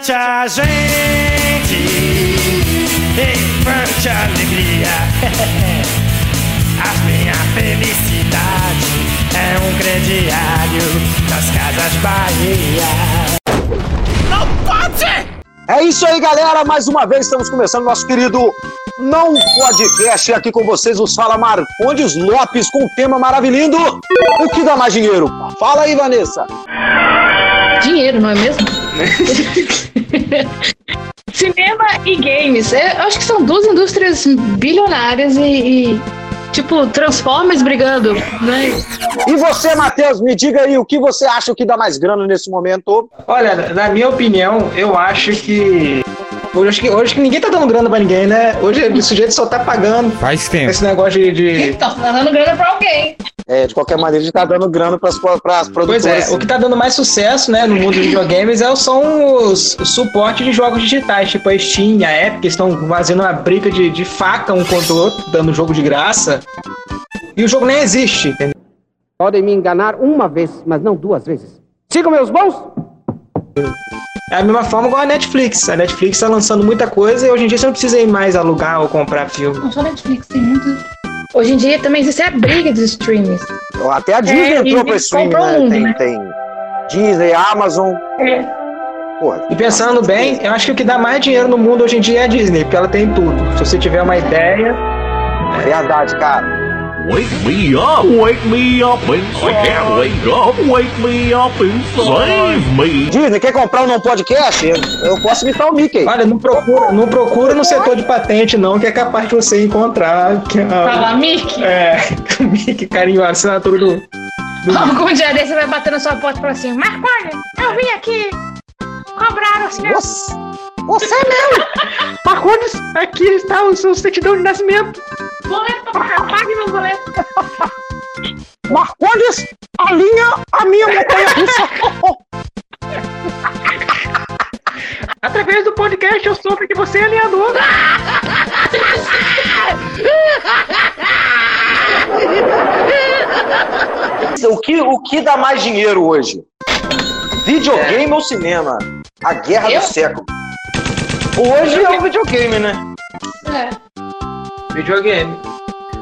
Levante a gente, levante a alegria. A minha felicidade é um crediário das Casas Bahia. Não pode! É isso aí, galera. Mais uma vez estamos começando nosso querido Não Podcast. Aqui com vocês os fala Marcondes Lopes com o tema maravilhoso. O que dá mais dinheiro? Fala aí, Vanessa. Dinheiro, não é mesmo? Cinema e games. Eu acho que são duas indústrias bilionárias e, e tipo, Transformers brigando, né? E você, Matheus, me diga aí o que você acha que dá mais grana nesse momento? Olha, na minha opinião, eu acho que. Hoje, acho que, hoje que ninguém tá dando grana pra ninguém, né? Hoje o sujeito só tá pagando. Faz tempo. Esse negócio de. de... Então, tá dando grana pra alguém. É, de qualquer maneira, a gente tá dando grana pras, pras Pois produtoras. é, o que tá dando mais sucesso, né, no mundo dos videogames é, são os suportes de jogos digitais, tipo a Steam, a Epic, que estão fazendo uma briga de, de faca um contra o outro, dando jogo de graça. E o jogo nem existe, entendeu? Podem me enganar uma vez, mas não duas vezes. Sigam meus bons! É a mesma forma igual a Netflix. A Netflix tá lançando muita coisa e hoje em dia você não precisa ir mais alugar ou comprar filme. Não só Netflix, tem muito. Hoje em dia também existe a briga dos streams. Até a Disney É, entrou pra streaming, né? um, tem, né? tem Disney, Amazon. É. Porra, E pensando bem, eu acho que o que dá mais dinheiro no mundo hoje em dia é a Disney, porque ela tem tudo. Se você tiver uma ideia, verdade, cara. Wake me up, wake me up inside. I can't wake up, wake me up inside me. Disney, quer comprar um não podcast? Eu, eu posso imitar o Mickey. olha, não procura, não procura no setor de patente, não, que é capaz de você encontrar. Que é, Fala, Mickey. é que carinho, assinatura do. Algum dia desse você vai bater na sua porta e falar assim: Marconi, eu vim aqui cobrar o seu. Você, você mesmo. Marcones, aqui está o seu certidão de nascimento. Boleto pra cá, pague meu boleto. Marcondes, alinha a minha montanha russa. Através do podcast eu soube que você é alinhador. o, que, o que dá mais dinheiro hoje? Videogame ou cinema? A guerra Eu? do século. Hoje é o videogame, né? É. Videogame.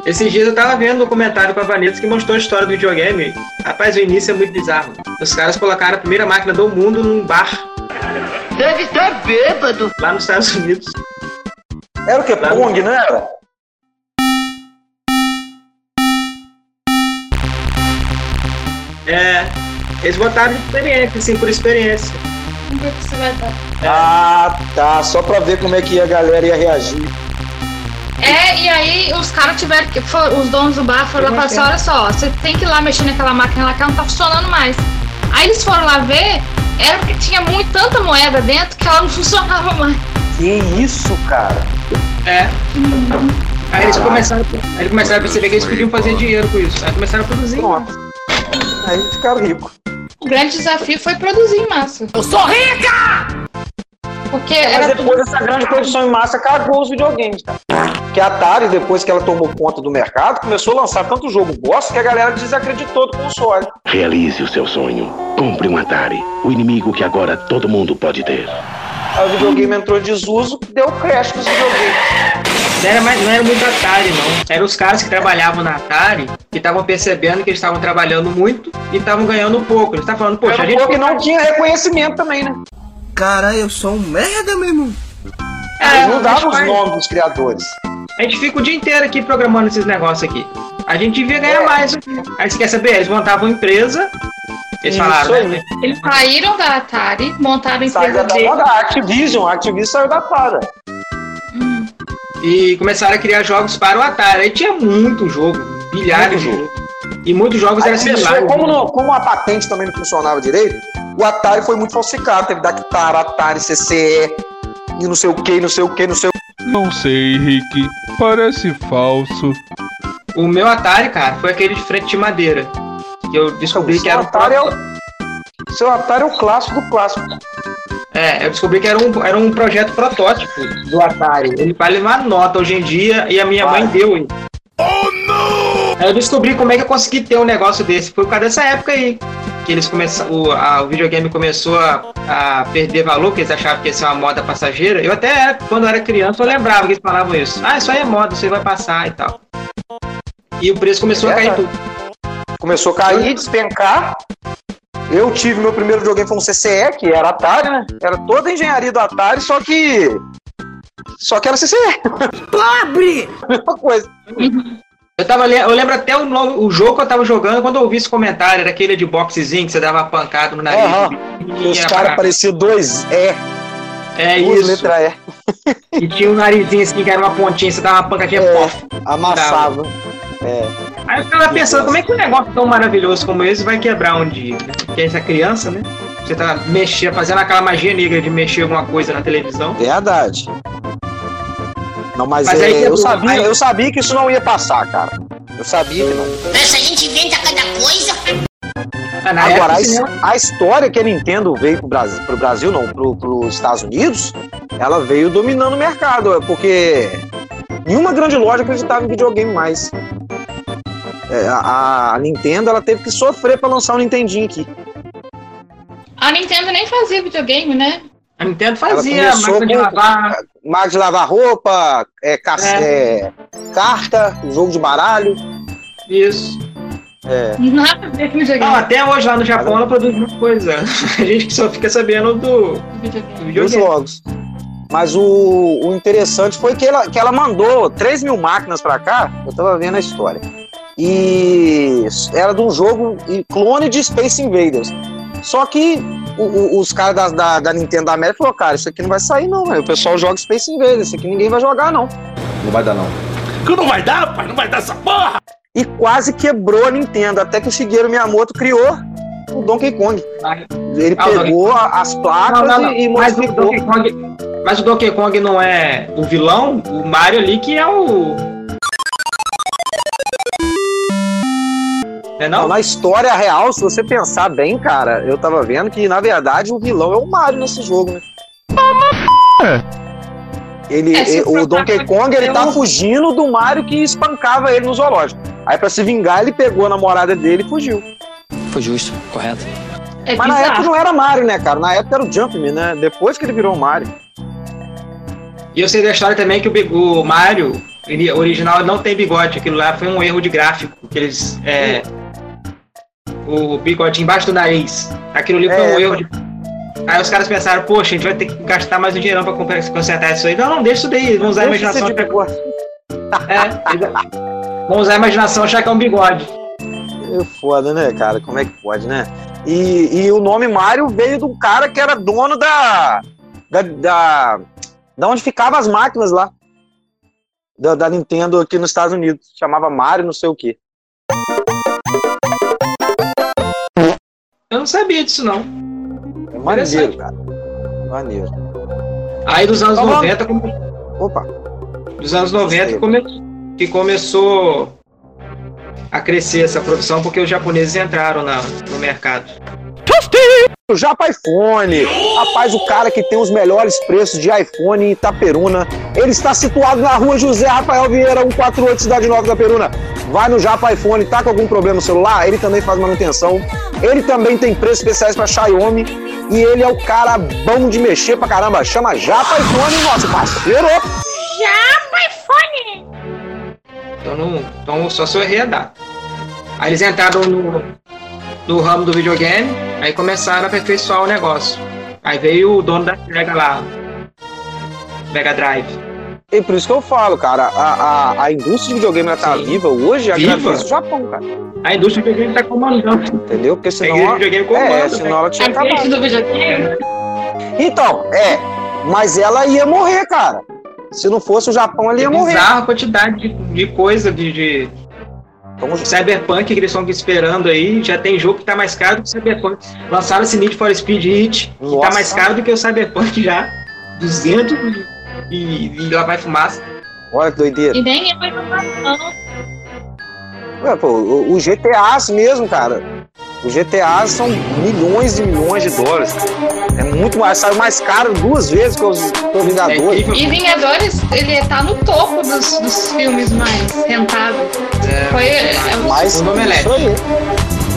Esses dias eu tava vendo um documentário com a Vanessa que mostrou a história do videogame. Rapaz, o início é muito bizarro. Os caras colocaram a primeira máquina do mundo num bar. Deve estar bêbado. Lá nos Estados Unidos. Era o que? Pong, não era? É. Eles botaram de experiência, assim, por experiência. Vamos ver o que você vai dar. Ah, tá. Só pra ver como é que a galera ia reagir. É, e aí os caras tiveram que. Os donos do bar foram lá e falaram assim: olha só, você tem que ir lá mexer naquela máquina lá que ela não tá funcionando mais. Aí eles foram lá ver, era porque tinha muito, tanta moeda dentro que ela não funcionava mais. Que isso, cara? É. Aí eles começaram, aí eles começaram a perceber que eles podiam fazer dinheiro com isso. Aí começaram a produzir. Pronto. Aí ficaram ricos. O grande desafio foi produzir em massa. Eu sou rica! Porque Mas era tudo. depois dessa grande produção em massa, cagou os videogames, cara. Que a Atari, depois que ela tomou conta do mercado, começou a lançar tanto jogo bosta que a galera desacreditou do console. Realize o seu sonho. Compre um Atari. O inimigo que agora todo mundo pode ter. Aí o videogame entrou em desuso, deu crash nos videogames. Não era, mais, não era muito Atari, não. Eram os caras que trabalhavam na Atari que estavam percebendo que eles estavam trabalhando muito e estavam ganhando pouco. Eles estavam falando, poxa, a Era um gente. pouco que não tinha reconhecimento também, né? Cara, eu sou um merda, meu irmão. É, Eles não gente os faz- nomes dos criadores. A gente fica o dia inteiro aqui programando esses negócios aqui. A gente devia ganhar É. mais. Aí você quer saber? Eles montavam empresa. Eles Isso falaram, aí. né? Eles saíram da Atari, montaram empresa da, deles. da Activision, a Activision saiu da Atari. E começaram a criar jogos para o Atari. Aí tinha muito jogo, bilhares de jogos. E muitos jogos Aí eram começou, similares. como, não- como a patente também não funcionava direito, o Atari foi muito falsificado. Teve Dactar, Atari, CCE, e não sei o que, não sei o que, não sei o Não sei, Rick. Parece falso. O meu Atari, cara, foi aquele de frente de madeira. Que eu descobri Seu que era um Atari é o- Seu Atari é o clássico do clássico. É, eu descobri que era um, era um projeto protótipo do Atari. Ele vai levar nota hoje em dia e a minha Vai. mãe deu. hein? Aí eu descobri como é que eu consegui ter um negócio desse. Foi por causa dessa época aí. Que eles começaram, o, a- o videogame começou a, a perder valor, que eles achavam que ia ser uma moda passageira. Eu até, quando eu era criança, eu lembrava que eles falavam isso. Ah, isso aí é moda, isso aí vai passar e tal. E o preço começou a cair tudo. Começou a cair, despencar. Eu tive meu primeiro videogame foi um CCE, que era Atari, né? Era toda a engenharia do Atari, só que. Só que era CCE. Pobre! Mesma coisa. Eu, tava, eu lembro até o, nome- o jogo que eu tava jogando, quando eu ouvi esse comentário, era aquele de boxezinho que você dava pancada no nariz. Aham. e os caras pareciam dois E, É duas isso. letras E. E tinha um narizinho assim, que era uma pontinha, você dava uma pancadinha, É. pof. Amassava. Aí eu ficava pensando, como é que um negócio tão maravilhoso como esse vai quebrar um dia? né? Porque essa criança, né? Você tá mexendo, fazendo aquela magia negra de mexer alguma coisa na televisão. Verdade. Não, mas, Mas é, aí eu, sabia, Aí- eu sabia que isso não ia passar, cara. Eu sabia que não. Essa gente inventa cada coisa. Ah, na Agora, a, né? a história que a Nintendo veio pro Brasil, pro Brasil não, pro, pros Estados Unidos, ela veio dominando o mercado, porque nenhuma grande loja acreditava em videogame mais. É, a, a Nintendo ela teve que sofrer pra lançar o Nintendinho aqui. A Nintendo nem fazia videogame, né? a Nintendo fazia máquina de com- lavar. Máquina de lavar roupa, é, ca- é, carta, jogo de baralho. Isso. É, Nada a ver com videogame. Não, até hoje lá no Japão ela produz muita coisa. A gente que só fica sabendo do, do dos jogos. Mas o, o interessante foi que ela, que ela mandou 3 mil máquinas pra cá. Eu tava vendo a história. E era de um jogo clone de Space Invaders. Só que o- o- os caras da, da, da Nintendo da América falaram, cara, isso aqui não vai sair não, velho. O pessoal joga Space Invaders, isso aqui ninguém vai jogar não. Não vai dar, não. Que não vai dar, pai, não vai dar essa porra! E quase quebrou a Nintendo, até que o Shigeru Miyamoto criou o Donkey Kong. Ele Ah, pegou a- as placas Não, não, não. e, e Mas o modificou. Donkey Kong. Mas o Donkey Kong não é o vilão, o Mario ali que é o. É Não, não? na história real, se você pensar bem, cara, eu tava vendo que, na verdade, o vilão é o Mario nesse jogo, né? Ele, É, e- for o Donkey Kong, ele tá fugindo do Mario que espancava ele no zoológico. Aí, pra se vingar, ele pegou a namorada dele e fugiu. Foi justo, correto. É Mas na época bizarro. não era Mario, né, cara? Na época era o Jumpman, né? Depois que ele virou o Mario. E eu sei da história também que o, o Mario ele, original não tem bigode. Aquilo lá foi um erro de gráfico. Que eles. É, o bigode embaixo do nariz. Aquilo ali foi É, um erro de. Aí os caras pensaram, poxa, a gente vai ter que gastar mais um dinheirão pra consertar isso aí. Não, não, deixa isso daí. Vamos usar a imaginação. pra-. É, vamos usar a imaginação achar que é um bigode. É foda, né, cara? Como é que pode, né? E, e o nome Mario veio de um cara que era dono da. da. da, da onde ficavam as máquinas lá. Da, da Nintendo aqui nos Estados Unidos. Chamava Mario, não sei o quê. Eu não sabia disso, não. É maneiro, cara. Maneiro. Aí dos anos Tá bom. 90, come- Opa. dos anos 90 que, come- que começou a crescer essa produção porque os japoneses entraram na- no mercado. O Japa iPhone. Rapaz, o cara que tem os melhores preços de iPhone em Itaperuna. Ele está situado na rua José Rafael Vieira, 148, Cidade Nova Itaperuna. Vai no Japa iPhone, tá com algum problema no celular? Ele também faz manutenção. Ele também tem preços especiais para Xiaomi. E ele é o cara bom de mexer pra caramba. Chama Japa iPhone, nosso parceiro. Então, não, então só se eu errei a data. Aí eles entraram no, no ramo do videogame, aí começaram a aperfeiçoar o negócio. Aí veio o dono da Sega lá, Mega Drive. E por isso que eu falo, cara, a, a, a indústria de videogame ela tá Sim. viva hoje, Viva? agradece o Japão, cara. A indústria do videogame tá comandando. Entendeu? Porque A senão. indústria do videogame comanda. É, senão ela tinha A acabado. do videogame. Então, é. Mas ela ia morrer, cara. Se não fosse o Japão, ela É ia morrer. bizarra a quantidade de, de coisa, de, de Então, Cyberpunk que eles estão esperando aí. Já tem jogo que tá mais caro que o Cyberpunk. Lançaram esse Need for Speed Hit, que tá mais caro do que o Cyberpunk já. 200 e, e lá vai fumaça. olha que doideira. E nem é pô, o, o GTAs mesmo, cara. O GTA são milhões e milhões de dólares. É muito mais, saiu mais caro duas vezes que os, que os É Vingadores. incrível. E Vingadores, ele tá no topo dos, dos filmes mais rentáveis. É, Foi é, O é isso aí.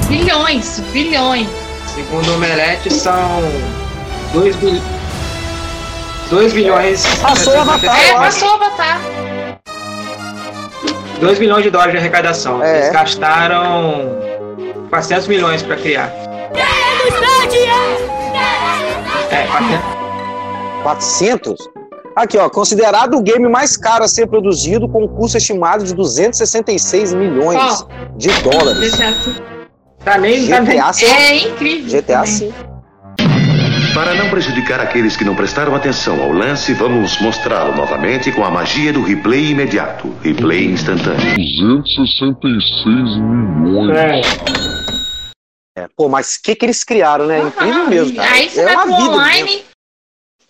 Bilhões, bilhões. Segundo o Omelete, são 2 bil... 2 bilhões. Passou o Avatar, É, passou o Avatar. 2 bilhões de dólares de arrecadação. É. Eles gastaram 400 milhões pra criar. É, 400. 400? Aqui, ó, considerado o game mais caro a ser produzido, com um custo estimado de 266 milhões de dólares. GTA. Tá nem, tá nem... GTA. É incrível. GTA também. V. Para não prejudicar aqueles que não prestaram atenção ao lance, vamos mostrá-lo novamente com a magia do replay imediato. Replay instantâneo. 266 milhões. É, pô, mas o que, que eles criaram, né? Incrível mesmo, cara. Aí você é vai uma online.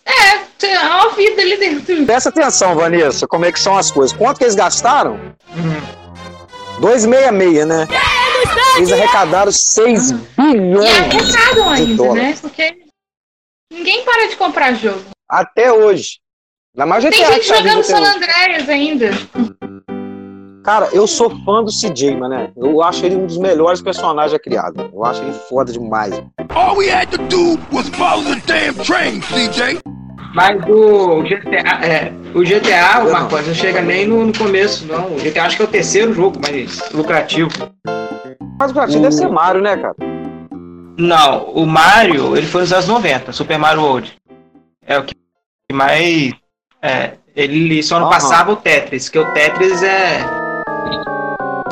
É, tem uma vida ali dentro. Presta atenção, Vanessa, como é que são as coisas. Quanto que eles gastaram? Uhum. 266, né? Eles arrecadaram 6 E bilhões arrecadam de ainda, dólares. né? Porque ninguém para de comprar jogo. Até hoje. Ainda mais GTA Tem gente tá jogando San. Andreas ainda. Cara, eu sou fã do CJ, mané. Eu acho ele um dos melhores personagens já criado. Eu acho ele foda demais. All we had to do was follow the damn train, CJ. Mas o GTA, é, o GTA, Eu uma não. coisa, não chega nem no, no começo, não. O GTA acho que é o terceiro jogo mais lucrativo. Mas o pratinho deve ser Mario, né, cara? Não, o Mario, ele foi nos anos 90, Super Mario World. É o que mais. É, ele só não passava o Tetris, que o Tetris é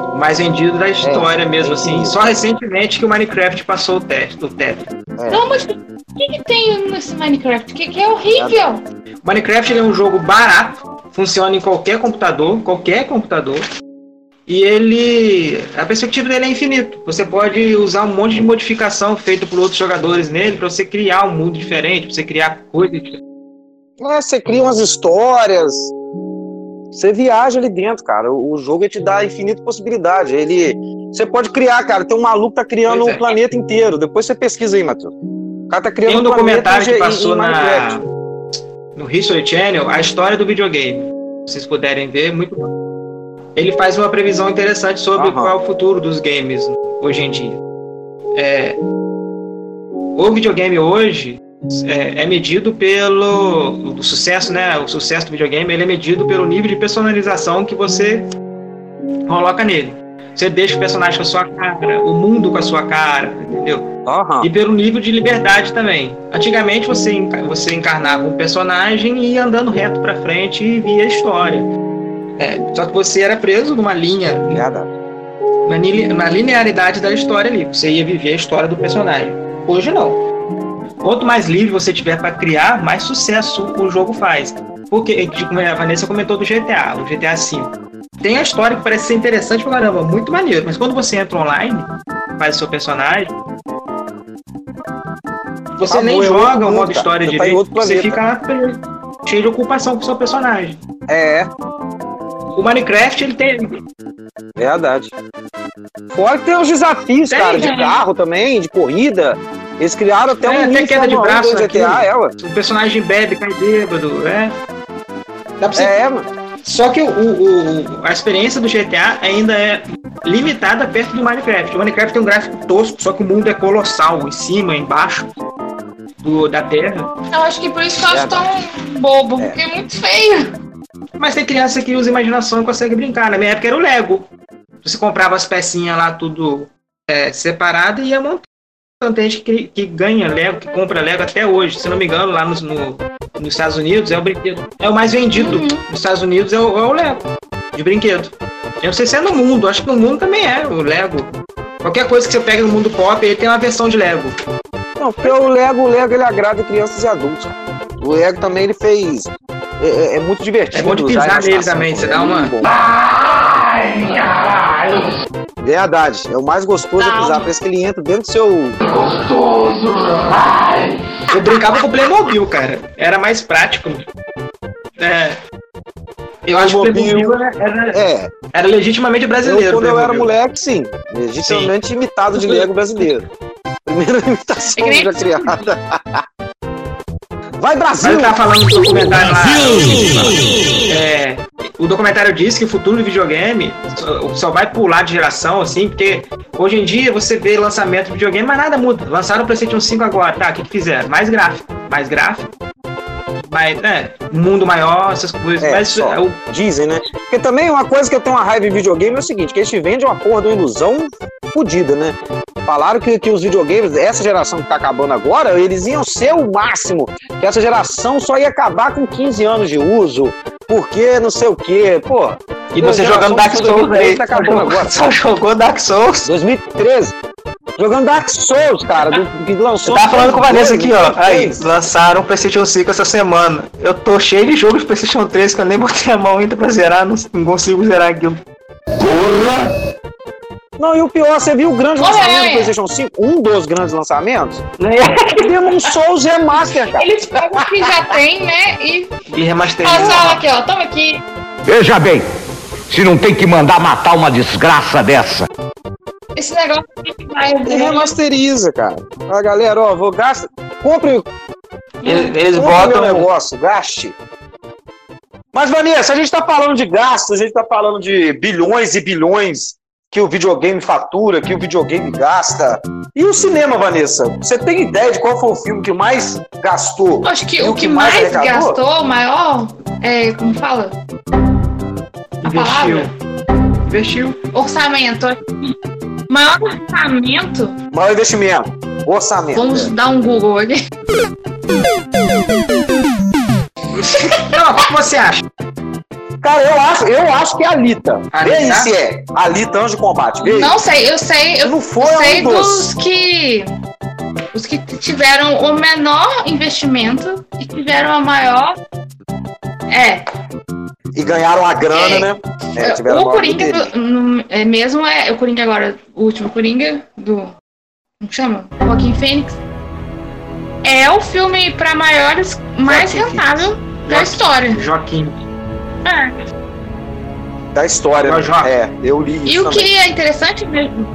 o mais vendido da história mesmo, assim. Só recentemente que o Minecraft passou o, te o Tetris. É. Não, mas o que, que tem nesse Minecraft? Que, que é horrível. Minecraft ele é um jogo barato, funciona em qualquer computador, qualquer computador. E ele. A perspectiva dele é infinito. Você pode usar um monte de modificação feita por outros jogadores nele para você criar um mundo diferente, pra você criar coisas diferentes. É, você cria umas histórias. Você viaja ali dentro, cara. O jogo te dá infinita possibilidade. Ele. Você pode criar, cara. Tem um maluco que tá criando é. um planeta inteiro. Depois você pesquisa aí, Matheus. O cara tá criando Tem um um documentário que em- em passou na, no History Channel, a história do videogame. Se vocês puderem ver, muito bom. Ele faz uma previsão interessante sobre Aham. qual é o futuro dos games hoje em dia. É, o videogame hoje é, é medido pelo o sucesso, né? O sucesso do videogame ele é medido pelo nível de personalização que você coloca nele. Você deixa o personagem com a sua cara, o mundo com a sua cara, entendeu? Aham. E pelo nível de liberdade também. Antigamente você, você encarnava um personagem e ia andando reto pra frente e via a história. É, só que você era preso numa linha, Verdade. na, na linearidade da história ali. Você ia viver a história do personagem. Hoje não. Quanto mais livre você tiver para criar, mais sucesso o jogo faz. Porque, como a Vanessa comentou do GTA, o GTA V. Tem a história que parece ser interessante pra caramba, muito maneiro. Mas quando você entra online, faz o seu personagem, você nem joga o mundo, modo história Você tá em direito, você fica lá cheio de ocupação com o seu personagem. É, O Minecraft, ele tem. verdade. Fora que tem os desafios, Tem, cara, de carro também, de corrida. Eles criaram até É, um até queda de Fórmula 1 braço GTA, aqui. é. O personagem bebe, cai bêbado, é. Dá pra você É, mano. Só que o, o- o- a experiência do GTA ainda é limitada perto do Minecraft. O Minecraft tem um gráfico tosco, só que o mundo é colossal, em cima, embaixo do, da Terra. Eu acho que por isso que eu acho tão bobo, porque é muito feio. Mas tem criança que usa imaginação e consegue brincar. Na minha época era o Lego. Você comprava as pecinhas lá tudo é, separado e ia montando. Tem gente que, que ganha Lego, que compra Lego até hoje. Se não me engano, lá nos- no, nos Estados Unidos é o brinquedo. É o mais vendido nos Estados Unidos é o, é o Lego de brinquedo. Eu não sei se é no mundo, acho que no mundo também é o Lego. Qualquer coisa que você pega no mundo pop, ele tem uma versão de Lego. Não, porque o Lego, o Lego ele agrada crianças e adultos. O Lego também ele fez. É, é- é muito divertido. É bom de pisar nele também, você é dá uma-. Verdade, é o mais gostoso é pisar. Parece que ele entra dentro do seu. Eu brincava com o Playmobil, cara. Era mais prático. É. Eu acho que o Playmobil era, era, É, era legitimamente brasileiro. eu, quando eu era Playmobil. moleque, sim. Legitimamente imitado de Lego brasileiro. Primeira imitação É que nem- já criada. Vai, Mas Brasil! eu tava falando do documentário lá. É, o documentário diz que o futuro do videogame só, só vai pular de geração, assim, porque hoje em dia você vê lançamento de videogame, mas nada muda. Lançaram o PlayStation 5 agora, tá? O que, que fizeram? Mais gráfico. Mais gráfico. Mais, né? Mundo maior, essas coisas. É, mas só. é o- Dizem, né? Porque também uma coisa que eu tenho uma raiva em videogame é o seguinte, que eles te vendem uma porra de uma ilusão fodida, né? Falaram que, que os videogames, essa geração que tá acabando agora, eles iam ser o máximo. Que essa geração só ia acabar com 15 anos de uso. Porque não sei o quê. Pô. E você jogando Dark Souls 2013 aí. Tá acabando agora. Só jogou Dark Souls. 2013. Jogando Dark Souls, cara, do, que lançou. Eu tava falando com a Vanessa aqui, ó. Aí, 2003. lançaram o PlayStation 5 essa semana. Eu tô cheio de jogos de PlayStation 3 que eu nem botei a mão ainda pra zerar, não, não consigo zerar aquilo. Não, e o pior, você viu o grande Olha, lançamento do olha. PlayStation 5? Um dos grandes lançamentos? Demon Souls Remaster, cara. Eles pegam o que já tem, né? E E remasterizou. passaram aqui, ó. Toma aqui. Veja bem, se não tem que mandar matar uma desgraça dessa. Esse negócio aqui vai. E remasteriza, cara. Fala, galera, ó, vou gastar. Compre, Eles, eles compre botam. meu negócio, gaste. Mas, Vanessa, a gente tá falando de gastos, a gente tá falando de bilhões e bilhões que o videogame fatura, que o videogame gasta. E o cinema, Vanessa? Você tem ideia de qual foi o filme que mais gastou? Acho que o que mais arrecadou? gastou, o maior, é, como fala? A Investiu. palavra? Investiu. Orçamento. Maior orçamento. Maior investimento. Orçamento. Vamos é. dar um Google aqui. Não, o que você acha? Cara, eu acho, eu acho que é a Alita. Vê aí Alita? se é. Alita Anjo de Combate. Vê. Não sei, eu sei, eu Não foi sei um dos. que. Os que tiveram o menor investimento e tiveram a maior. É, E ganharam a grana, É. né? É, tiveram a o Coringa do- no- é mesmo é o Coringa agora, o último Coringa do. Como que chama? Joaquim Fênix. É o filme pra maiores mais Joaquin rentável da história. Joaquim. É. Da história. Né? Jó. É, eu li isso E o também. que é interessante mesmo.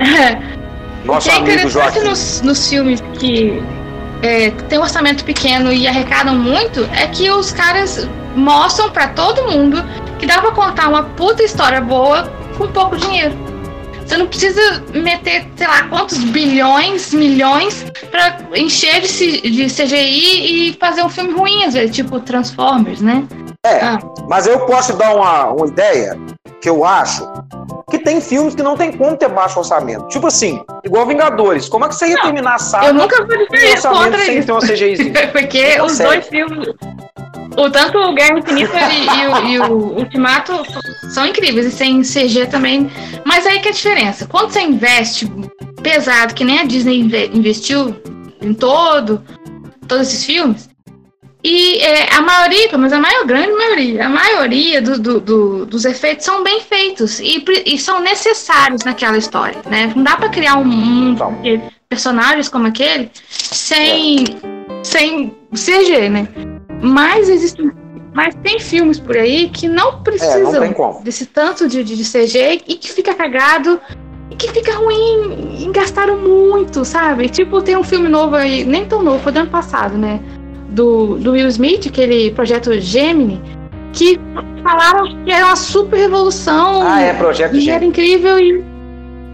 o Nosso que é amigo interessante nos, nos filmes que é, tem um orçamento pequeno e arrecadam muito é que os caras mostram pra todo mundo que dá pra contar uma puta história boa com pouco dinheiro. Você não precisa meter, sei lá, quantos bilhões, milhões pra encher de, C- de CGI e fazer um filme ruim, às vezes, tipo Transformers, né? É, Ah. mas eu posso te dar uma, uma ideia que eu acho que tem filmes que não tem como ter baixo orçamento. Tipo assim, igual Vingadores. Como é que você ia Não, terminar a saga Eu nunca com dizer contra sem isso. ter uma CGIzinha? Porque Não os consegue. dois filmes, o tanto o Guerra Infinita e, e o, e o Ultimato são incríveis e sem CG também. Mas aí que é a diferença. Quando você investe pesado, que nem a Disney inve- investiu em todo, todos esses filmes, e é, a maioria, pelo menos a maior grande maioria, a maioria do- do- do- dos efeitos são bem feitos e, e são necessários naquela história, né? Não dá pra criar um mundo Então. de personagens como aquele sem, sem CG, né? Mas existem. Mas tem filmes por aí que não precisam tem como. desse tanto de, de, de CG e que fica cagado e que fica ruim e gastaram muito, sabe? Tipo, tem um filme novo aí, nem tão novo, foi do ano passado, né? Do, do Will Smith, aquele projeto Gemini, que falaram que era uma super revolução. Ah, é, Projeto Gemini. era incrível e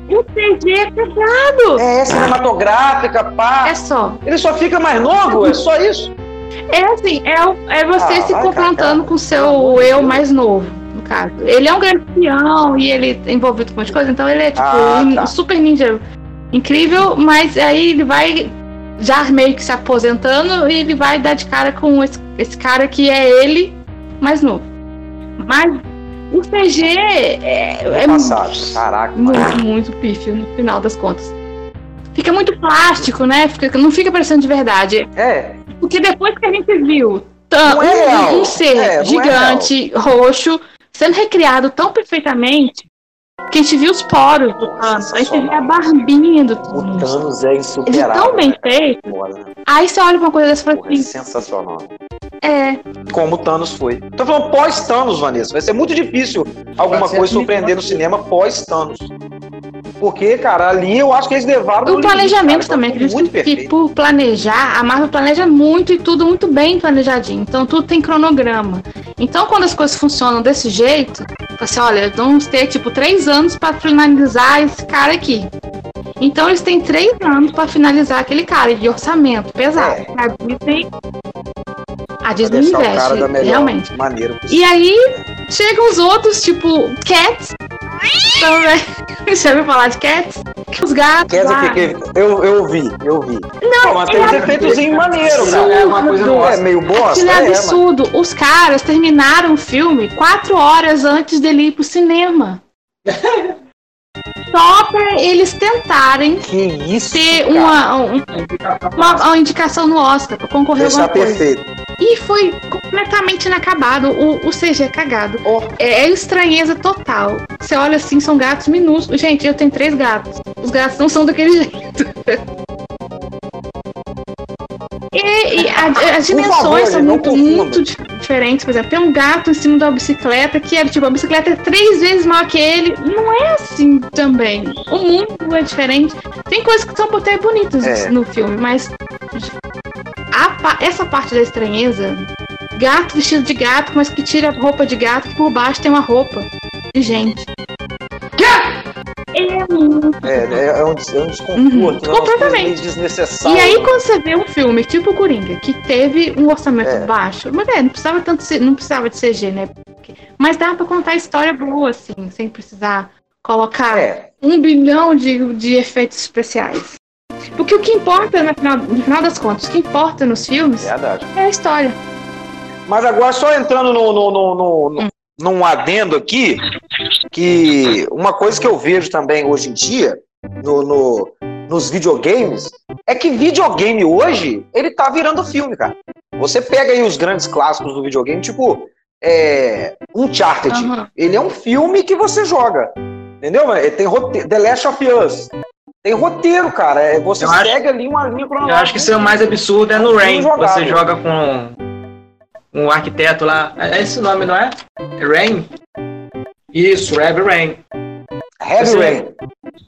o CG é pesado. É, cinematográfica, pá. É só. Ele só fica mais novo, é só isso. É assim, é, é você Ah, se confrontando com o seu de eu mais novo, no caso. Ele é um grande espião e ele é envolvido com um monte de coisa, então ele é tipo Ah, um tá. super ninja incrível, mas aí ele vai já meio que se aposentando e ele vai dar de cara com esse, esse cara que é ele mais novo. Mas o CG é, é Passado. Caraca, mano. muito, muito pífio no final das contas. Fica muito plástico, né? Fica, não fica parecendo de verdade. É, Porque depois que a gente viu é um, um ser É, é gigante, roxo, sendo recriado tão perfeitamente, que a gente viu os poros do Thanos, a gente viu a barbinha do o Thanos. Thanos é Ele é insuperável. tão bem né? feito. Né? Aí você olha uma coisa dessa e fala é assim, sensacional. é, Como o Thanos foi. Tô falando pós-Thanos, Vanessa. Vai ser muito difícil alguma coisa surpreender no cinema pós-Thanos. Porque, cara, ali eu acho que eles levaram. O planejamento também, acredito que, que por planejar, a Marvel planeja muito e tudo muito bem planejadinho. Então tudo tem cronograma. Então quando as coisas funcionam desse jeito, assim, olha, vamos ter tipo três anos para finalizar esse cara aqui. Então eles têm três anos para finalizar aquele cara de orçamento pesado. É. A Disney, a Disney investe, realmente. maneira E aí chegam os outros, tipo Cats. Também. Você ouviu falar de Cats? Os gatos. Quer dizer, lá. que, que, eu, eu vi, eu vi. Não, Pô, mas tem é uns efeitos maneiros, absurdo. cara. É uma coisa é meio bosta, Aquilo é é, absurdo. Os caras terminaram o filme quatro horas antes dele ir pro cinema. Só pra eles tentarem Que isso, ter uma, um- uma, uma indicação no Oscar pra concorrer a Deixar alguma coisa. perfeito. E foi completamente inacabado. O, o CG é cagado. É, é estranheza total. Você olha assim, são gatos minúsculos. Gente, eu tenho três gatos. Os gatos não são daquele jeito. E, e a- as dimensões favor, são muito, muito di- diferentes. Por exemplo, tem um gato em cima da bicicleta que é tipo, a bicicleta é três vezes maior que ele. Não é assim também. O mundo é diferente. Tem coisas que são até bonitas É. no filme, mas a essa parte da estranheza, gato vestido de gato, mas que tira a roupa de gato, que por baixo tem uma roupa de gente. É. É, é, é um, é um desconforto, Uhum. né? Completamente. meio desnecessárias. E aí, quando você vê um filme tipo Coringa, que teve um orçamento É. baixo, mas é, não precisava tanto ser- não precisava de CG, né? Mas dá pra contar a história boa, assim, sem precisar colocar É. um bilhão de, de efeitos especiais. Porque o que importa, no final, no final das contas, o que importa nos filmes Verdade. é a história. Mas agora, só entrando no, no, no, no- no- num adendo aqui, que uma coisa que eu vejo também hoje em dia, no, no- nos videogames, é que videogame hoje, ele tá virando filme, cara. Você pega aí os grandes clássicos do videogame, tipo, é, Uncharted. Aham. Ele é um filme que você joga. Entendeu? Ele tem. The Last of Us. Tem roteiro, cara. É, você Eu acho- segue ali uma linha Eu cronológica. acho que isso é o mais absurdo é no Rain. Você joga com um arquiteto lá. É esse o nome, não é? Rain? Isso, Heavy Rain. Heavy Você- Rain.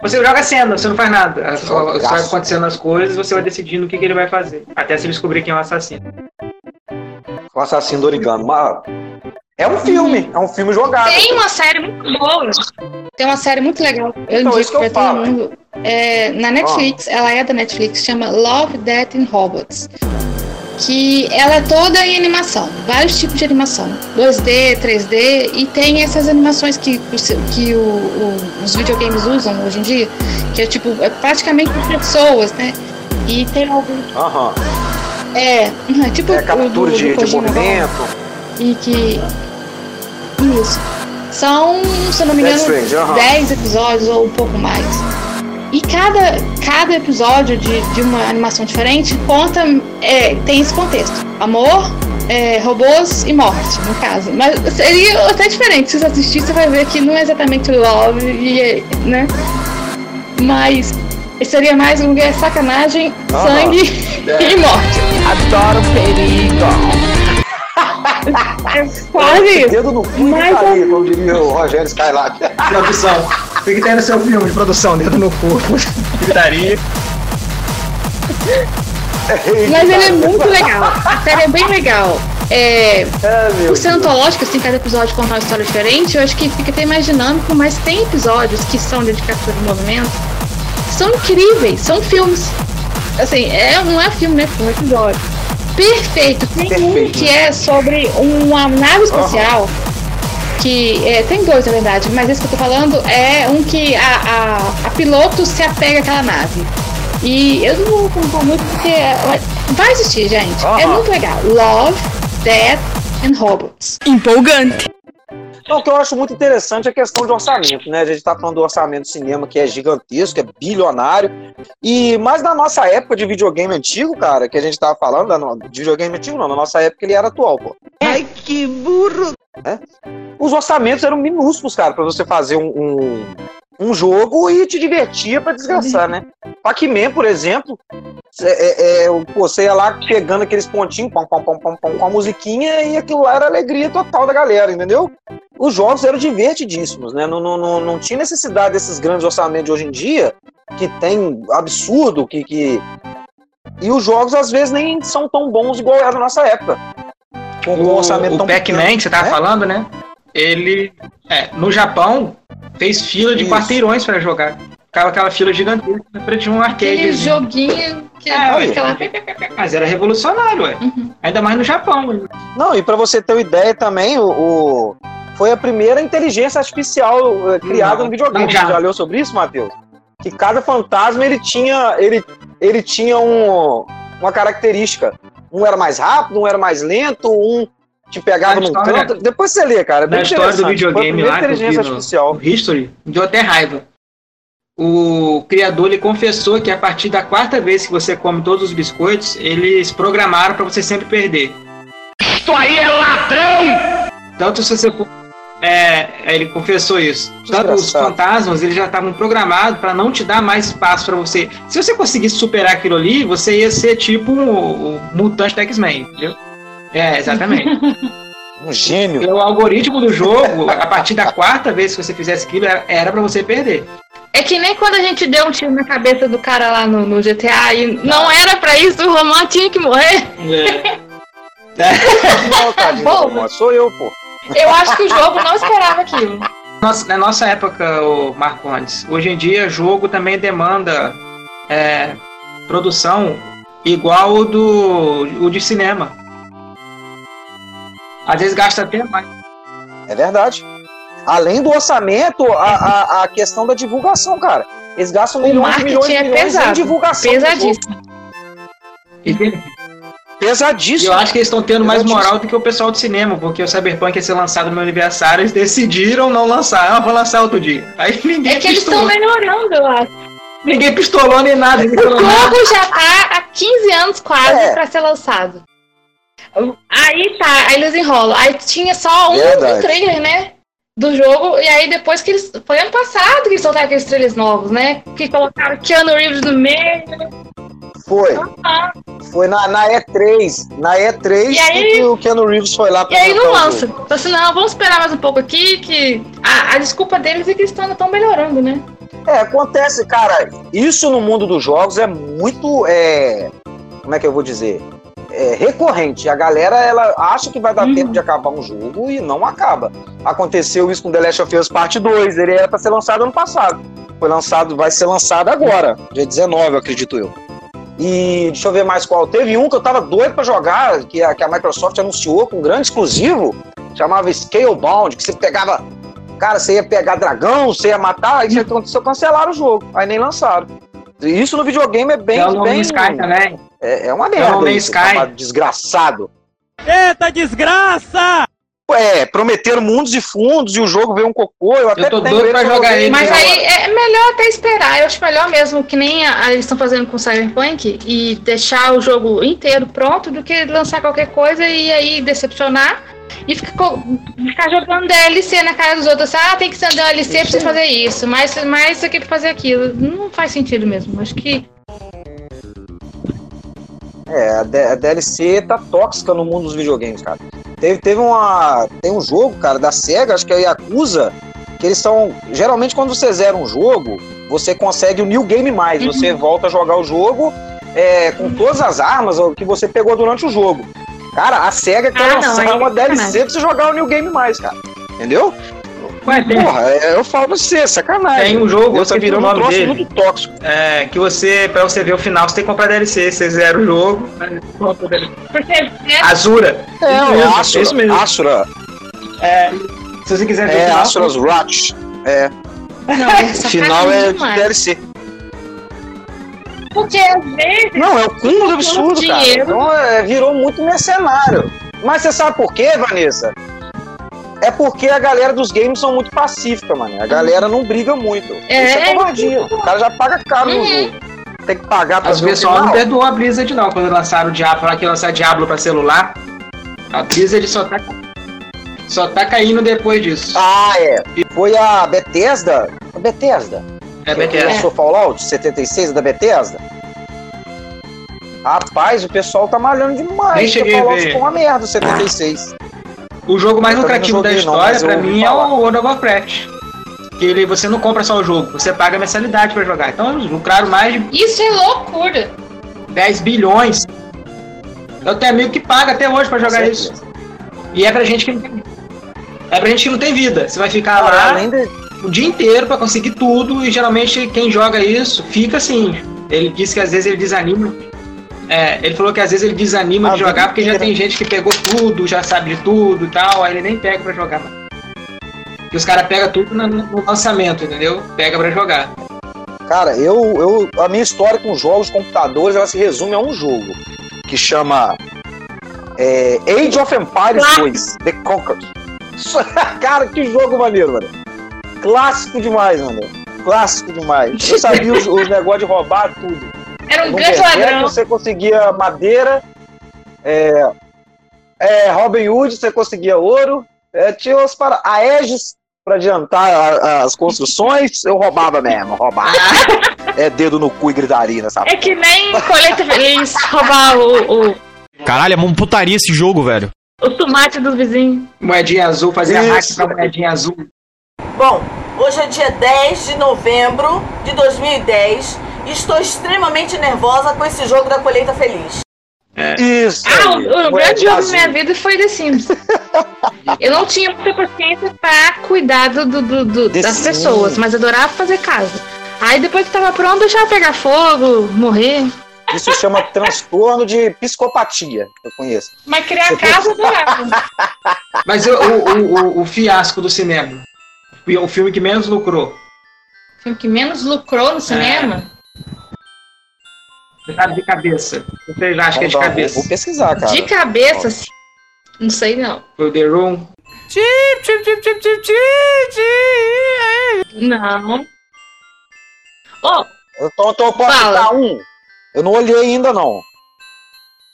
Você joga a cena, você não faz nada. Só vai Jogaço. acontecendo as coisas você vai decidindo o que, que ele vai fazer. Até você descobrir quem é o assassino. O assassino do origami. Mas é um filme, é um filme jogado. Tem uma série muito boa. Tem uma série muito legal. Eu Então, indico pra todo mundo. É, na Netflix, ela é da Netflix, chama Love, Death and Robots. Que ela é toda em animação, vários tipos de animação, 2D, 3D, e tem essas animações que, que o- o- os videogames usam hoje em dia, que é tipo, é praticamente pessoas, né? E tem alguns. Aham. É, é tipo É o captura do- de, do de movimento. e que. Isso. São, se eu não me engano, Strange, aham. 10 episódios ou um pouco mais. E cada, cada episódio de, de uma animação diferente conta. é, tem esse contexto: amor, é, robôs e morte, no caso. Mas seria até diferente. Se você assistir, você vai ver que não é exatamente love, e, é, né? Mas seria mais um é sacanagem, Aham. sangue É. e morte. Adoro perigo. É quase isso. Dedo no cu Mas e aí, como diria o Rogério Skylab. Produção. O que, tem no seu filme de produção? Dedo no cu. Gritaria. Mas ele é muito legal. A série é bem legal. É, meu por ser antológica, assim, cada episódio conta uma história diferente, eu acho que fica até mais dinâmico, mas tem episódios que são de captura de movimento, são incríveis, são filmes. Assim, é, não é filme, né? É um episódio. Perfeito. Tem um Perfeito. que é sobre uma nave espacial. Que é, tem dois, na verdade, mas esse que eu tô falando é um que a, a, a piloto se apega àquela nave. E eu não vou contar muito porque é- vai existir, gente. É Aham. muito legal. Love, Death and Robots. Empolgante. Então, o que eu acho muito interessante é a questão de orçamento, né? A gente tá falando do orçamento do cinema que é gigantesco, é bilionário. E mas na nossa época de videogame antigo, cara, que a gente tava falando, de videogame antigo não, na nossa época ele era atual, pô. Ai, que burro. Os orçamentos eram minúsculos, cara, pra você fazer um, um, um jogo e te divertia pra desgraçar, né? Pac-Man, por exemplo, é, é, é, você ia lá pegando aqueles pontinhos, pom, pom, pom, pom, pom, com a musiquinha e aquilo lá era alegria total da galera, entendeu? Os jogos eram divertidíssimos, né? Não, não, não, não tinha necessidade desses grandes orçamentos de hoje em dia, que tem absurdo, que, que... E os jogos, às vezes, nem são tão bons igual era na nossa época. Com, com um O, orçamento o tão Pac-Man que você tava né? falando, né? Ele, é, no Japão, fez fila de Isso. quarteirões para jogar. Ficava aquela fila gigantesca na frente de um arcade. Aquele joguinho que É, ué. aquela... Mas era revolucionário, ué. Uhum. Ainda mais no Japão. Não, e pra você ter uma ideia também, o, o- foi a primeira inteligência artificial eh, criada Não, no videogame. não, já. Você já leu sobre isso, Matheus? Que cada fantasma ele tinha, ele, ele tinha um, uma característica. Um era mais rápido, um era mais lento, um te pegava num canto. Depois você lê, cara. É bem Na história do videogame lá, inteligência no- artificial. O History, me deu até raiva. O criador ele confessou que a partir da quarta vez que você come todos os biscoitos, eles programaram para você sempre perder. Isto aí é ladrão! Tanto se você for- é, ele confessou isso. Tanto os fantasmas, eles já estavam programados para não te dar mais espaço para você. Se você conseguisse superar aquilo ali, você ia ser tipo o, o mutante da X-Men, entendeu? É, exatamente. Um gênio. o algoritmo do jogo, a partir da quarta vez que você fizesse aquilo, era- para você perder. É que nem quando a gente deu um tiro na cabeça do cara lá no, no GTA e não era pra isso, o Romão tinha que morrer. Não, tadinho, Bom. Romão, sou eu, pô. Eu acho que o jogo não esperava aquilo. Nossa, na nossa época, o Marcondes, hoje em dia jogo também demanda é, produção igual o do o de cinema. Às vezes gasta até mais. É verdade. Além do orçamento, a, a, a questão da divulgação, cara. Eles gastam O milhões e milhões marketing e é milhões em pesado. divulgação. do jogo. Pesadíssimo. E eu acho que eles estão tendo mais moral do que o pessoal do cinema, porque o Cyberpunk ia ser lançado no meu aniversário, eles decidiram não lançar. Ah, vou lançar outro dia. Aí ninguém É que eles estão pistolou. melhorando, eu acho. Ninguém pistolou nem nada. O jogo já tá há 15 anos quase É. pra ser lançado. Aí tá, aí eles enrolam. Aí tinha só um, um trailer, né? Do jogo, e aí depois que eles. Foi ano passado que eles soltaram aqueles trailers novos, né? Que colocaram Keanu Reeves no meio. Foi. Ah, Foi na, na E3. Na E3 E aí- que o Keanu Reeves foi lá E aí não lança. Falei assim, não, vamos esperar mais um pouco aqui, que a, a desculpa deles é que eles estão melhorando, né? É, acontece, cara. Isso no mundo dos jogos é muito. É, como é que eu vou dizer? É recorrente. A galera ela acha que vai dar Uhum. tempo de acabar um jogo e não acaba. Aconteceu isso com The Last of Us Parte 2. Ele era pra ser lançado ano passado. Foi lançado, vai ser lançado agora, dia 19, eu acredito eu. E deixa eu ver mais qual. Teve um que eu tava doido pra jogar, que a, que a Microsoft anunciou com um grande exclusivo, chamava Scalebound, que você pegava. Cara, você ia pegar dragão, você ia matar, aí aconteceu, cancelaram o jogo. Aí nem lançaram. E Isso no videogame é bem. É o bem Sky também. é, é uma É o merda. Man's isso, Sky. desgraçado. Eita desgraça! É, prometeram mundos e fundos e o jogo veio um cocô. Eu até Eu tô tenho doido pra jogar ele. Mas aí é melhor até esperar. Eu acho melhor mesmo que nem a- a- eles estão fazendo com o Cyberpunk e deixar o jogo inteiro pronto do que lançar qualquer coisa e aí decepcionar e ficar, ficar jogando DLC na cara dos outros. Ah, tem que ser um DLC pra você fazer isso, mais, mais isso aqui pra fazer aquilo. Não faz sentido mesmo. Acho que É, a DLC tá tóxica no mundo dos videogames, cara. Teve, teve uma. Tem um jogo, cara, da SEGA, acho que é o Yakuza, que eles são. Geralmente, quando você zera um jogo, você consegue o New Game Mais. Uhum. Você volta a jogar o jogo é, com todas as armas que você pegou durante o jogo. Cara, a SEGA quer Ah, não, lançar aí é uma DLC pra você jogar o New Game Mais, cara. Entendeu? Ué, tem, Porra, é- eu falo pra você, sacanagem. tem um jogo, tá esqueci o virando um nome troço dele. muito tóxico. É, que você, pra você ver o final, você tem que comprar DLC. Você zera o jogo. o porque é, Azura. É, o mesmo, Asura, isso mesmo. Asura, É, se você quiser ver o é, final, Asura's Wrath. É, não, é o final é de. DLC. Porque às vezes Não, é o cúmulo do absurdo, cara. dinheiro. Então é, virou muito mercenário. Mas você sabe por quê, Vanessa? É porque a galera dos games são muito pacífica, mano. A galera não briga muito. É, Isso é covardia. O cara já paga caro no Uhum. jogo. Tem que pagar pra As pessoal não perdoou a Blizzard não, quando lançaram o Diablo, lá que lançar Diablo pra celular. A Blizzard só tá, só tá caindo depois disso. Ah, é. Foi a Bethesda. A Bethesda. é Que BTS. lançou Fallout 76 da Bethesda. Rapaz, o pessoal tá malhando demais. Nem cheguei o a Fallout ver. ficou uma merda, o 76. O jogo mais Eu lucrativo da história, ouvi mim, é falar. o World of Warcraft. Que ele, você não compra só o jogo, você paga a mensalidade pra jogar. Então eles lucraram mais de Isso é loucura. 10 bilhões. Eu tenho amigo que paga até hoje pra jogar isso. E é pra gente que não tem. É pra gente que não tem vida. Você vai ficar Cara, lá além de... o dia inteiro pra conseguir tudo e geralmente quem joga isso fica assim. Ele disse que às vezes ele desanima. É, ele falou que às vezes ele desanima A de jogar porque já tem gente que pegou tudo, já sabe de tudo e tal, aí ele nem pega pra jogar. Porque os caras pegam tudo no, no lançamento, entendeu? Pega pra jogar. Cara, eu, eu, a minha história com jogos computadores ela se resume a um jogo que chama é, Age of Empires 2, The Conquer. Cara, que jogo maneiro, mano. Clássico demais, mano. Clássico demais. Eu sabia os, os negócios de roubar tudo. Era um grande ladrão. você conseguia madeira, é, é, Robin Hood você conseguia ouro, é, tinha umas para a Aegis para adiantar a- as construções, eu roubava mesmo, roubava. É dedo no cu e gritaria nessa É que nem colheita feliz roubar o, o, Caralho, é uma putaria esse jogo, velho. o tomate dos vizinhos. Moedinha azul, fazia hack pra moedinha azul. Bom, hoje é dia 10 de novembro de 2010 e estou extremamente nervosa com esse jogo da colheita feliz. Isso. Ah, aí, o, o grande jogo da minha azul. vida foi The Sims. Eu não tinha muita paciência pra cuidar do, do- do- do- das Sims. pessoas, mas adorava fazer casa. Aí depois que tava pronto, deixava pegar fogo, morrer. Isso chama transtorno de psicopatia, eu conheço. Mas criar casa, eu adorava. Mas o, o, o, o fiasco do cinema. O filme que menos lucrou. O filme que menos lucrou no cinema. Você sabe de cabeça. Você já acha que é de cabeça. Vou, vou pesquisar, cara. De cabeça, assim, não sei não. Foi o The Room. Não. Ó, Eu tô, tô, posso Fala. citar um? Eu não olhei ainda, não.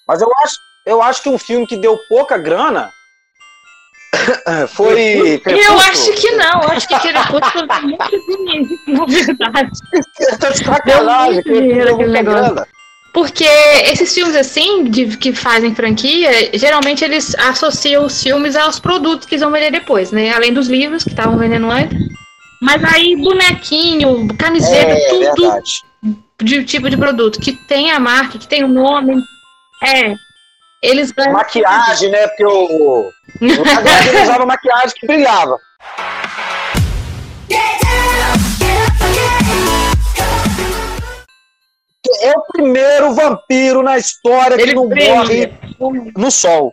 Mas eu acho, eu acho que um filme que deu pouca grana foi. eu Crepúsculo. acho que não. Eu acho que Crepúsculo tem muito dinheiro, na verdade. Tá de sacanagem, Deu muito dinheiro Crepúsculo aquele deu negócio. grana. Porque esses filmes assim, de, que fazem franquia, geralmente eles associam os filmes aos produtos que eles vão vender depois, né? Além dos livros que estavam vendendo antes. Mas aí, bonequinho, camiseta, É, tudo verdade. de tipo de produto que tem a marca, que tem o nome. É. Eles ganham. Maquiagem, né? Porque o. Ele usava maquiagem que brilhava. É o primeiro vampiro na história que Ele não brilha. morre no sol.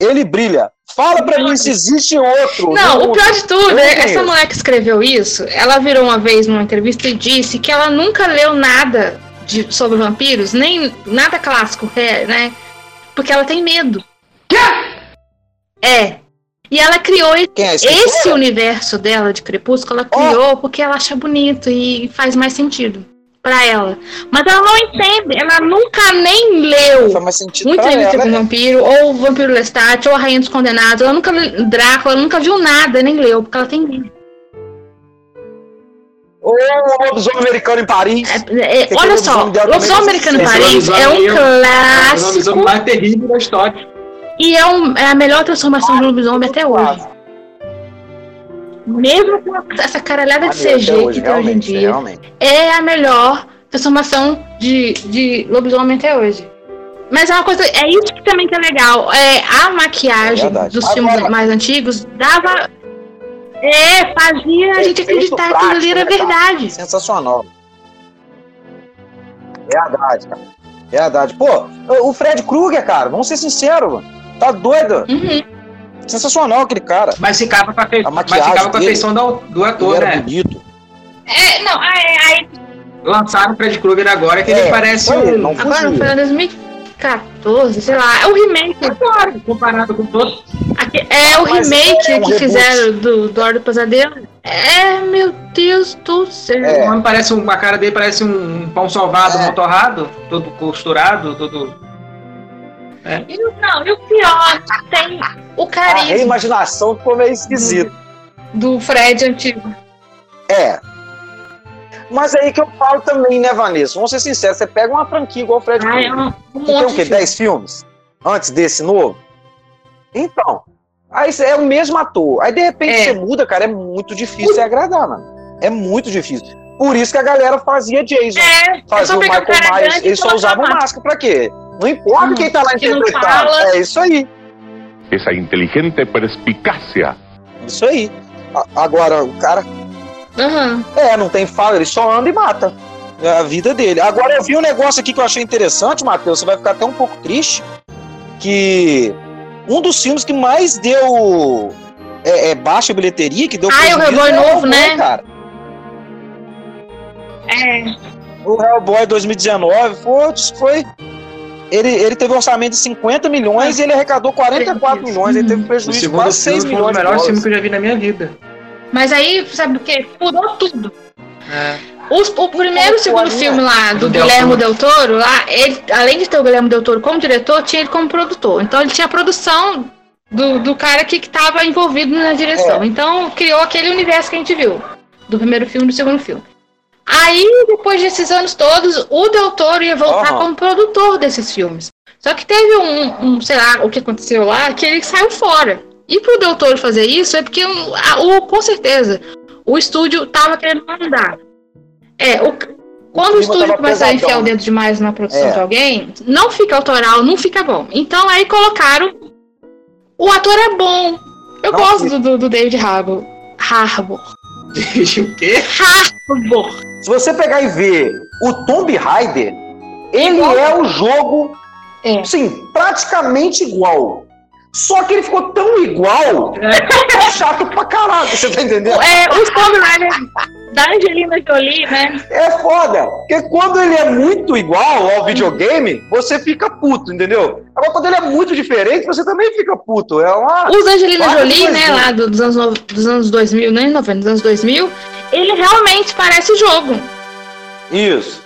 Ele brilha. Fala pra mim se existe outro. Não, no o pior de tudo, é, não essa mulher que escreveu isso, ela virou uma vez numa entrevista e disse que ela nunca leu nada de- sobre vampiros, nem nada clássico, é, né? Porque ela tem medo. É. E ela criou é esse universo dela de Crepúsculo, ela criou porque ela acha bonito e faz mais sentido pra ela. Mas ela não entende, ela nunca nem leu Faz mais sentido muito pra entrevista ela, com né? vampiro, ou o Vampiro Lestat, ou a Rainha dos Condenados. Ela nunca leu Drácula, ela nunca viu nada, nem leu, porque ela tem medo. Ou o lobisomem americano em Paris. É, Tem olha só, lobisomem Americano em Paris é um É o clássico lobisomem mais terrível da história. e é, um- é a melhor transformação de lobisomem até hoje. Mesmo com essa caralhada de CG hoje, que tem hoje em dia, realmente. é a melhor transformação de, de lobisomem até hoje. Mas é uma coisa, é isso que também que é legal. É, a maquiagem É dos Agora- filmes mais antigos dava. É, fazia a gente acreditar que aquilo ali era prático, né, verdade. Sensacional. É verdade, cara. É verdade. Pô, o Fred Krueger, cara, vamos ser sinceros, mano. Tá doido. Uhum. Sensacional aquele cara. Mas ficava com a, fe... A mas ficava com a feição do, do ator, né? bonito. É, não, aí, aí Lançaram o Fred Krueger agora, que É, ele parece foi, um. não agora foi em 2014, sei lá. É o remake. Agora, comparado com todos. Aqui- é o Mas remake é um que reboot. fizeram do, do Hora do Pesadelo. É, meu Deus do céu. É. O homem parece um, a cara dele parece um pão salvado, É. um torrado, todo costurado, todo. E o- não, e o pior, tem o A carisma reimaginação ficou meio esquisita. do Fred antigo. É. Mas aí que eu falo também, né, Vanessa? Vamos ser sinceros, você pega uma franquia igual o Fred Ah, é um, um tem o quê? de 10 filmes? Antes desse novo? Então, Aí é o mesmo ator. Aí de repente É. você muda, cara, é muito difícil você agradar, mano. É muito difícil. Por isso que a galera fazia Jason. É, fazia o Michael Myers. e Eles só usavam máscara. máscara pra quê? Não importa Hum, quem tá lá interpretando. É isso aí. Esa inteligente perspicacia. Isso aí. A- Agora, o cara. Aham. É, não tem fala, ele só anda e mata. É a vida dele. Agora eu vi um negócio aqui que eu achei interessante, Matheus. Você vai ficar até um pouco triste. Que um dos filmes que mais deu é, é, baixa bilheteria, que deu Ah, é o Hellboy é novo, né? Cara. É. O Hellboy 2019 foi. foi ele, ele teve um orçamento de 50 milhões e ele arrecadou 44 milhões. Ele teve O prejuízo de quase 6 filme foi um dos milhões de melhores filmes dólares. que eu já vi na minha vida. Mas aí, sabe o que? Mudou tudo. É. Os- o primeiro e o segundo filme lá do Do Del Guilherme Toro. Del Toro, lá, ele, além de ter o Guilherme Del Toro como diretor, tinha ele como produtor. Então ele tinha a produção do, do cara que estava envolvido na direção. É. Então criou aquele universo que a gente viu. Do primeiro filme e do segundo filme. Aí, depois desses anos todos, o Del Toro ia voltar Aham. como produtor desses filmes. Só que teve um, um, sei lá, o que aconteceu lá, que ele saiu fora. E pro Del Toro fazer isso é porque, a- o, com certeza, o estúdio tava querendo mandar. É, o, quando o clima estúdio começa a enfiar o né? dedo demais na produção É. de alguém, não fica autoral, não fica bom. Então aí colocaram. O ator é bom. Eu Não gosto fica. do, do David Harbour. Harbour. O quê? Se você pegar e ver o Tomb Raider, ele Igual. é o jogo, É. sim, praticamente igual. Só que ele ficou tão igual, que é chato pra caralho, você tá entendendo? É, o Tomb Raider da Angelina Jolie, né? É foda, porque quando ele é muito igual ao videogame, você fica puto, entendeu? Agora, quando ele é muito diferente, você também fica puto. É uma. Os da Angelina Jolie, né, lá do- dos anos, no- dos anos 2000, nem 90, dos anos 2000, ele realmente parece o jogo. Isso.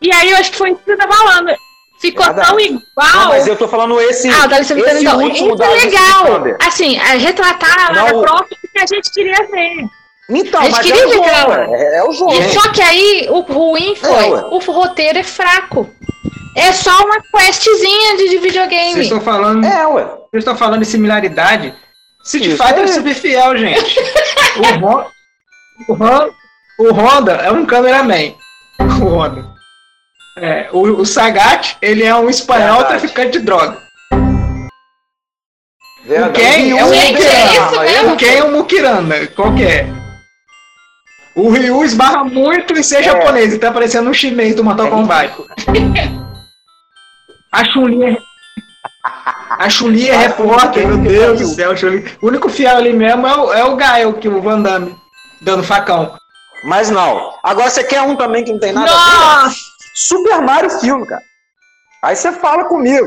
E aí eu acho que foi isso que você tá falando. Ficou Nada. tão igual. Não, mas eu tô falando esse. Ah, o Dalícia Vitória, esse então. último da é Alice legal. Assim, é, retratar a o- própria que a gente queria ver. Então, A gente mas queria é o jogo, é, é o jogo. E só que aí o ruim foi, É, o roteiro é fraco. É só uma questzinha de, de Vocês videogame. estão falando. É, ué. Vocês estão falando de similaridade. Street Isso Fighter é super fiel, gente. o, Hon- o, o Honda é um cameraman. O Honda. É, o, o Sagat, ele é um espanhol Verdade. traficante de droga. Verdade. O Ken é um é mesmo? O Ken é um Mukiranda. Qual que é? O Ryu esbarra muito em ser É. japonês e tá parecendo um chinês do Mortal Kombat. A Chun-Li é... A Chun-Li é repórter, meu Deus do céu. Chun-Li. O único fiel ali mesmo é o, é o Gael, que o Van Damme, dando facão. Mas não. Agora você quer um também que não tem nada a ver? Nossa! Super Mario filme, cara. Aí você fala comigo.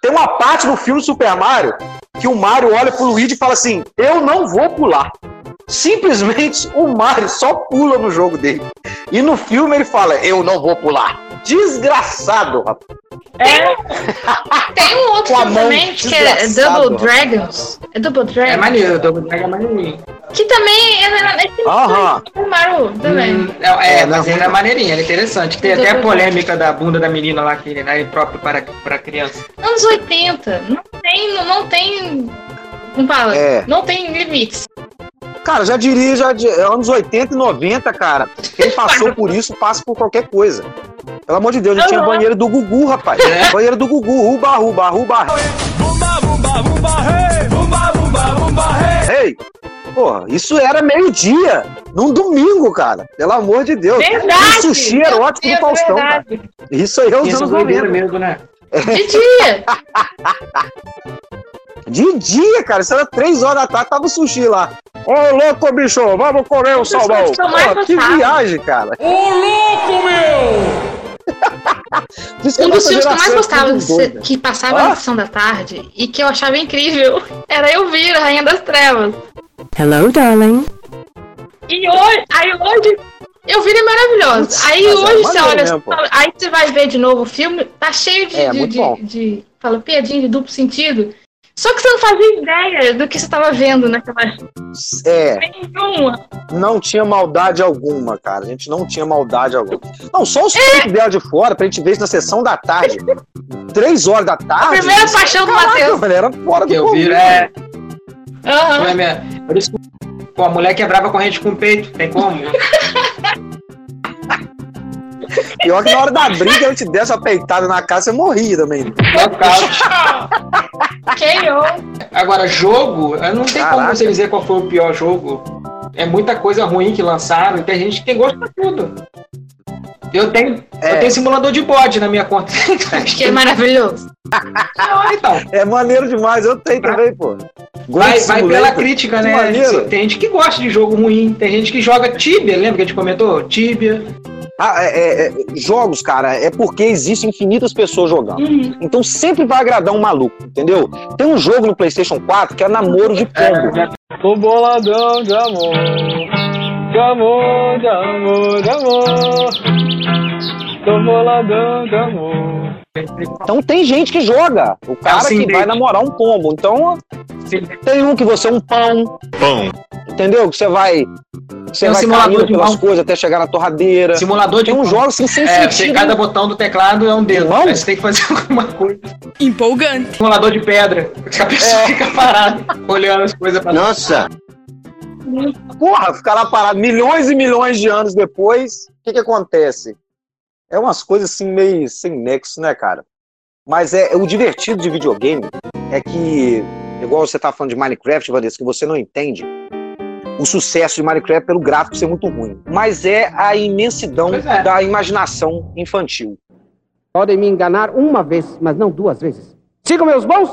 Tem uma parte no filme Super Mario que o Mario olha pro Luigi e fala assim: Eu não vou pular. Simplesmente o Mario só pula no jogo dele. E no filme ele fala: Eu não vou pular. Desgraçado, rapaz. Tem um outro também que é Double Dragons. É Double É Dragons. maneiro, o Double Dragon é maneirinho. Que também é, é, é Aham. o Mario também. Hum, é, é, É, mas não, ele é maneirinho, ele é interessante. Tem até a polêmica da bunda da menina lá, que é próprio para, para criança. Anos 80. Não tem. Não, não tem. Como fala? É. Não tem limites. Cara, já diria, já de anos 80 e 90, cara. Quem passou por isso passa por qualquer coisa. Pelo amor de Deus, já tinha Aham. banheiro do Gugu, rapaz. É. Banheiro do Gugu, ruba, ruba, ruba. Ei! Porra, isso era meio-dia, num domingo, cara. Pelo amor de Deus. Verdade! O sushi erótico do Faustão, cara. verdade. Isso aí é os Isso é anos doideira 90. mesmo, né? De dia. De dia, cara. Isso era três horas da tarde, tava o sushi lá. Ô, louco, bicho, vamos comer o Essas salmão. que viagem, cara. Ô louco, meu! Um a dos filmes que eu mais é gostava que passava Ah? na sessão da tarde e que eu achava incrível era eu vir a Rainha das Trevas. Hello, darling. E hoje, aí hoje, eu vi ele maravilhoso. Aí mas é hoje você maneiro olha, mesmo, aí você vai ver de novo o filme, tá cheio de, É, de, de, de- fala, piadinha de duplo sentido. Só que você não fazia ideia do que você tava vendo naquela É, nenhuma. não tinha maldade alguma, cara. A gente não tinha maldade alguma. Não, só os É. vieram de fora pra gente ver isso na sessão da tarde. Três horas da tarde. A primeira isso- paixão do Matheus. velho, Era fora do Que eu vi, é. Aham. Mulher minha- Por isso, pô, a mulher quebrava corrente com o peito, tem como? Pior que na hora da briga, eu te desse uma peitada na cara, você morria também. Quem eu? Agora, jogo, eu não tem como Caraca. você dizer qual foi o pior jogo. É muita coisa ruim que lançaram e tem gente que tem gosto pra tudo. Eu tenho, eu tenho simulador de bode na minha conta. Que é maravilhoso. então. É maneiro demais, eu tenho também, pô. Vai, vai pela crítica, né? maneiro. Tem gente que gosta de jogo ruim, tem gente que joga Tibia, lembra que a gente comentou? Tibia. Ah, é- é- é, jogos, cara, é porque existem infinitas pessoas jogando. Então sempre vai agradar um maluco, entendeu? Tem um jogo no PlayStation 4 que é namoro de pombo. Tô boladão de amor, de amor, de amor, de amor. Tô boladão de amor. Então tem gente que joga. O cara sim, que vai namorar um pombo. Então tem um que você é um pão. Pão. Entendeu? Que você vai. Você Tem um vai simulador de pelas mão. coisas até chegar na torradeira. Simulador de Tem uns mão. jogos assim sem É, sentido. cada botão do teclado é um dedo. Aí você tem que fazer alguma coisa. Empolgante. Simulador de pedra. A pessoa fica parada, olhando as coisas pra Nossa! Porra, ficar lá parado milhões e milhões de anos depois, o que que acontece? É umas coisas assim meio sem nexo, né, cara? Mas é, o divertido de videogame é que, igual você tá falando de Minecraft, Vanessa, que você não entende o sucesso de Minecraft pelo gráfico ser muito ruim. Mas é a imensidão da imaginação infantil. Podem me enganar uma vez, mas não duas vezes. Sigam meus bons!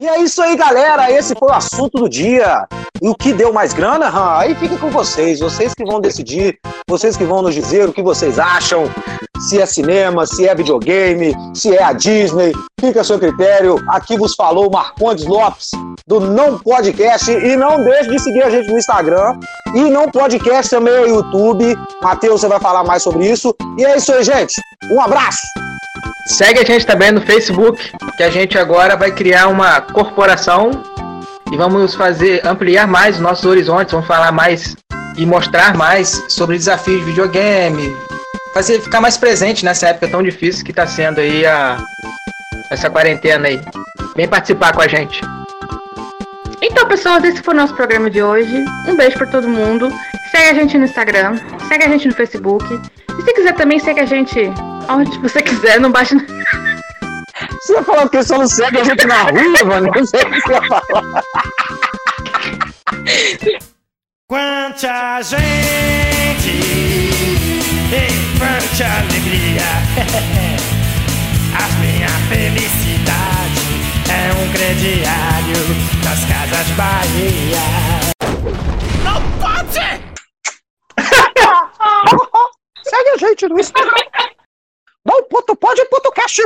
E é isso aí, galera. Esse foi o assunto do dia. E o que deu mais grana? Ah, aí fica com vocês. Vocês que vão decidir, vocês que vão nos dizer o que vocês acham. Se é cinema, se é videogame, se é a Disney. Fica a seu critério. Aqui vos falou Marcondes Lopes, do Não Podcast. E não deixe de seguir a gente no Instagram. E Não Podcast também é YouTube. Matheus, você vai falar mais sobre isso. E é isso aí, gente. Um abraço. Segue a gente também no Facebook, que a gente agora vai criar uma corporação e vamos fazer ampliar mais os nossos horizontes, vamos falar mais e mostrar mais sobre desafios de videogame, fazer ficar mais presente nessa época tão difícil que está sendo aí a essa quarentena aí. Vem participar com a gente. Então, pessoas, esse foi o nosso programa de hoje. Um beijo pra todo mundo. Segue a gente no Instagram, segue a gente no Facebook. E se quiser também, segue a gente onde você quiser, não baixa. Você ia falar que só não segue a gente na rua, mano? Não sei o que você ia falar. Quanta gente em quanta alegria. A minha felicidade é um crediário das casas Bahia. Não pode! Segue a gente no Instagram. Não, ponto, pode, ponto, cast.